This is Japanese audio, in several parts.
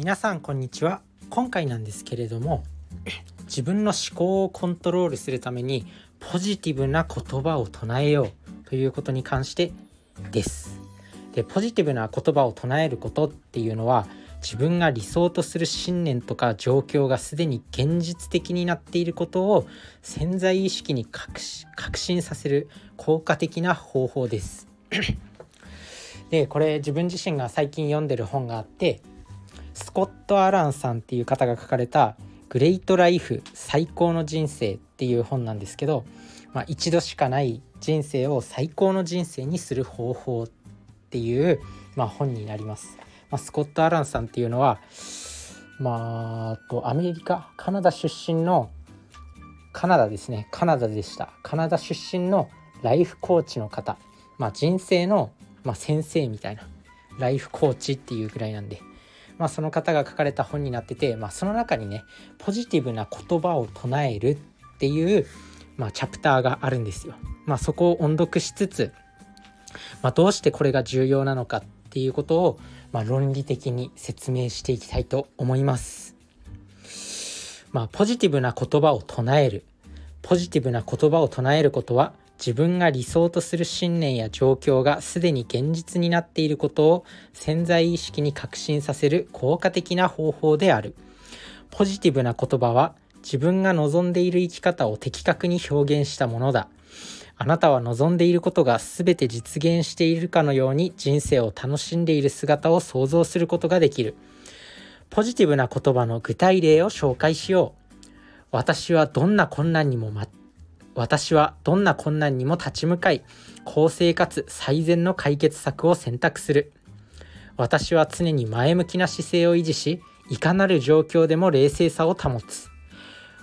皆さんこんにちは。今回なんですけれども自分の思考をコントロールするためにポジティブな言葉を唱えようということに関してです。でポジティブな言葉を唱えることっていうのは自分が理想とする信念とか状況がすでに現実的になっていることを潜在意識に確信させる効果的な方法です。でこれ自分自身が最近読んでる本があってスコット・アランさんっていう方が書かれた「グレイト・ライフ最高の人生」っていう本なんですけど、まあ、一度しかない人生を最高の人生にする方法っていう、まあ、本になります。まあ、スコット・アランさんっていうのはまあとアメリカカナダ出身のカナダですね。カナダでした。カナダ出身のライフコーチの方、まあ、人生の、まあ、先生みたいなライフコーチっていうぐらいなんで、まあ、その方が書かれた本になってて、まあ、その中にねポジティブな言葉を唱えるっていう、まあ、チャプターがあるんですよ。まあ、そこを音読しつつ、まあ、どうしてこれが重要なのかっていうことを、まあ、論理的に説明していきたいと思います。まあ、ポジティブな言葉を唱えるポジティブな言葉を唱えることは自分が理想とする信念や状況がすでに現実になっていることを潜在意識に確信させる効果的な方法である。ポジティブな言葉は自分が望んでいる生き方を的確に表現したものだ。あなたは望んでいることが全て実現しているかのように人生を楽しんでいる姿を想像することができる。ポジティブな言葉の具体例を紹介しよう。私はどんな困難にも私はどんな困難にも立ち向かい、公正かつ最善の解決策を選択する。私は常に前向きな姿勢を維持し、いかなる状況でも冷静さを保つ。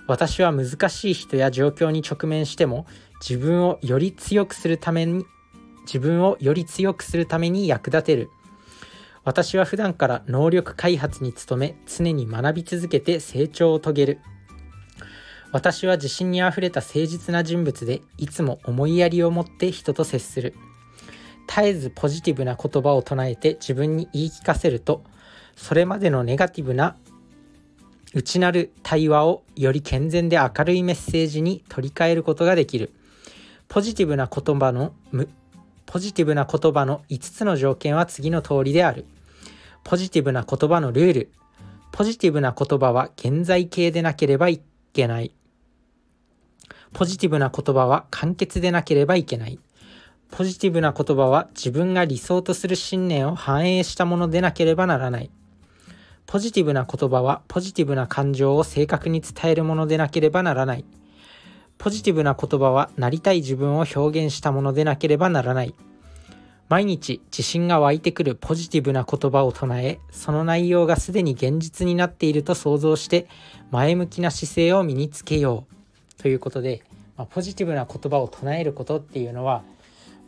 私は難しい人や状況に直面しても、自分をより強くするために、自分をより強くするために役立てる。私は普段から能力開発に努め、常に学び続けて成長を遂げる。私は自信にあふれた誠実な人物でいつも思いやりを持って人と接する。絶えずポジティブな言葉を唱えて自分に言い聞かせるとそれまでのネガティブな内なる対話をより健全で明るいメッセージに取り替えることができる。ポジティブな言葉のポジティブな言葉の5つの条件は次の通りである。ポジティブな言葉のルール。ポジティブな言葉は現在形でなければいけないポジティブな言葉は簡潔でなければいけない。ポジティブな言葉は自分が理想とする信念を反映したものでなければならない。ポジティブな言葉はポジティブな感情を正確に伝えるものでなければならない。ポジティブな言葉はなりたい自分を表現したものでなければならない。毎日自信が湧いてくるポジティブな言葉を唱え、その内容がすでに現実になっていると想像して、前向きな姿勢を身につけよう。ということで、まあ、ポジティブな言葉を唱えることっていうのは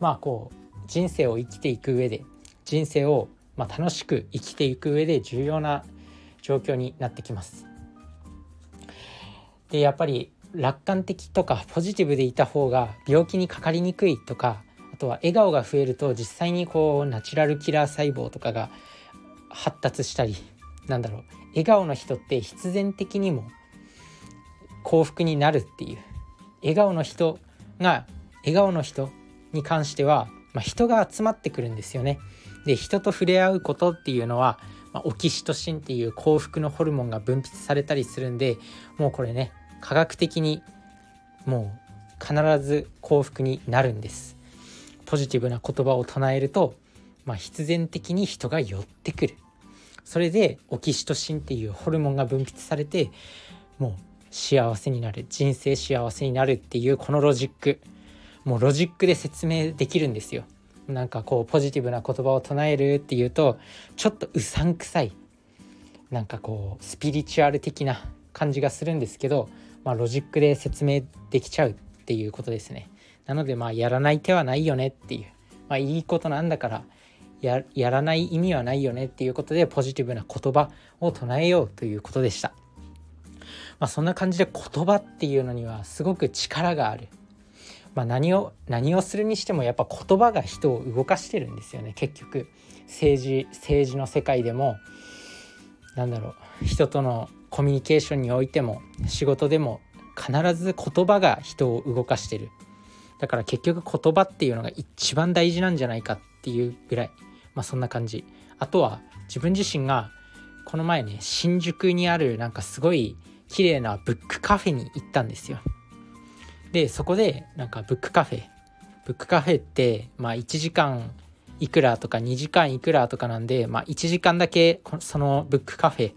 まあこう人生を生きていく上で人生をまあ楽しく生きていく上で重要な状況になってきます。でやっぱり楽観的とかポジティブでいた方が病気にかかりにくいとかとは笑顔が増えると実際にこうナチュラルキラー細胞とかが発達したりなんだろう笑顔の人って必然的にも幸福になるっていう笑顔の人が笑顔の人に関しては、まあ、人が集まってくるんですよね。で人と触れ合うことっていうのは、まあ、オキシトシンっていう幸福のホルモンが分泌されたりするんでもうこれね科学的にもう必ず幸福になるんです。ポジティブな言葉を唱えると、まあ、必然的に人が寄ってくる。それでオキシトシンっていうホルモンが分泌されてもう幸せになる。人生幸せになるっていうこのロジック。もうロジックで説明できるんですよ。なんかこうポジティブな言葉を唱えるっていうとちょっとうさんくさい。なんかこうスピリチュアル的な感じがするんですけど、まあ、ロジックで説明できちゃうっていうことですね。なのでまあやらない手はないよねっていう、まあ、いいことなんだからやらない意味はないよねっていうことでポジティブな言葉を唱えようということでした。まあ、そんな感じで言葉っていうのにはすごく力がある。まあ、何を何をするにしてもやっぱ言葉が人を動かしてるんですよね結局政治政治の世界でもなんだろう人とのコミュニケーションにおいても仕事でも必ず言葉が人を動かしてるだから結局言葉っていうのが一番大事なんじゃないかっていうぐらい。まあそんな感じ。あとは自分自身がこの前ね新宿にあるなんかすごい綺麗なブックカフェに行ったんですよ。でそこでなんかブックカフェ。ブックカフェってまあ1時間いくらとか2時間いくらとかなんでまあ1時間だけそのブックカフェ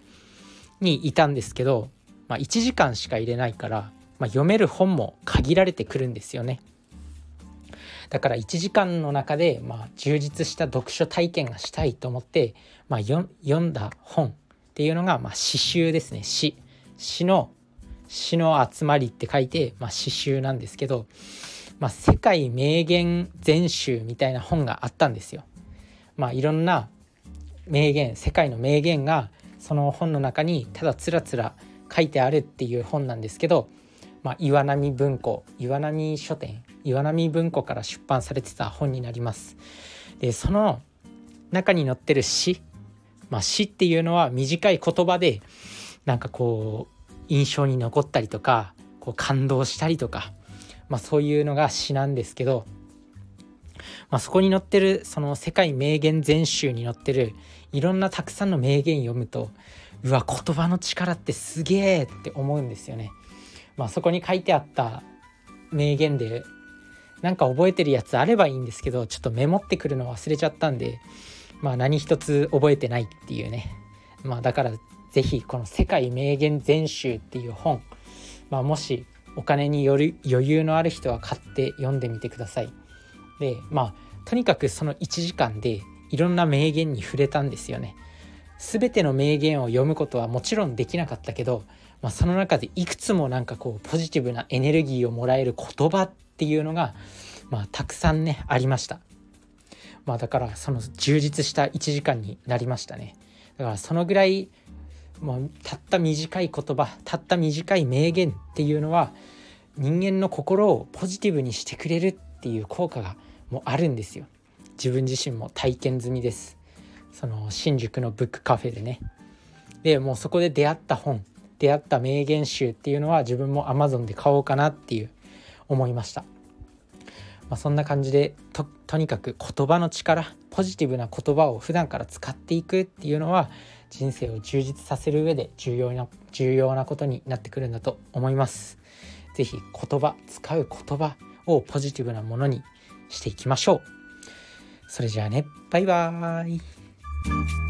にいたんですけど、まあ、1時間しか入れないから、まあ、読める本も限られてくるんですよね。だから1時間の中で、まあ、充実した読書体験がしたいと思って、まあ、読んだ本っていうのが、まあ、詩集ですね詩詩の詩の集まりって書いて、まあ、詩集なんですけど、まあ、世界名言全集みたいな本があったんですよ。まあ、いろんな名言世界の名言がその本の中にただつらつら書いてあるっていう本なんですけど、まあ、岩波文庫岩波書店岩波文庫から出版されてた本になります。でその中に載ってる詩、まあ、詩っていうのは短い言葉でなんかこう印象に残ったりとかこう感動したりとか、まあ、そういうのが詩なんですけど、まあ、そこに載ってるその世界名言全集に載ってるいろんなたくさんの名言読むとうわ言葉の力ってすげえって思うんですよね。まあ、そこに書いてあった名言でなんか覚えてるやつあればいいんですけどちょっとメモってくるの忘れちゃったんでまあ何一つ覚えてないっていうねまあだから是非この「世界名言全集」っていう本、まあ、もしお金による余裕のある人は買って読んでみてください。でまあとにかくその1時間でいろんな名言に触れたんですよね。全ての名言を読むことはもちろんできなかったけど、まあ、その中でいくつもなんかこうポジティブなエネルギーをもらえる言葉っていうのが、まあ、たくさんねありました。まあ、だからその充実した1時間になりましたね。だからそのぐらいもうたった短い言葉たった短い名言っていうのは人間の心をポジティブにしてくれるっていう効果がもうあるんですよ。自分自身も体験済みですその新宿のブックカフェでねでもうそこで出会った本出会った名言集っていうのは自分も Amazon で買おうかなっていう思いました、まあ、そんな感じでととにかく言葉の力ポジティブな言葉を普段から使っていくっていうのは人生を充実させる上で重要な重要なことになってくるんだと思います。是非言葉使う言葉をポジティブなものにしていきましょう。それじゃあねバイバーイ。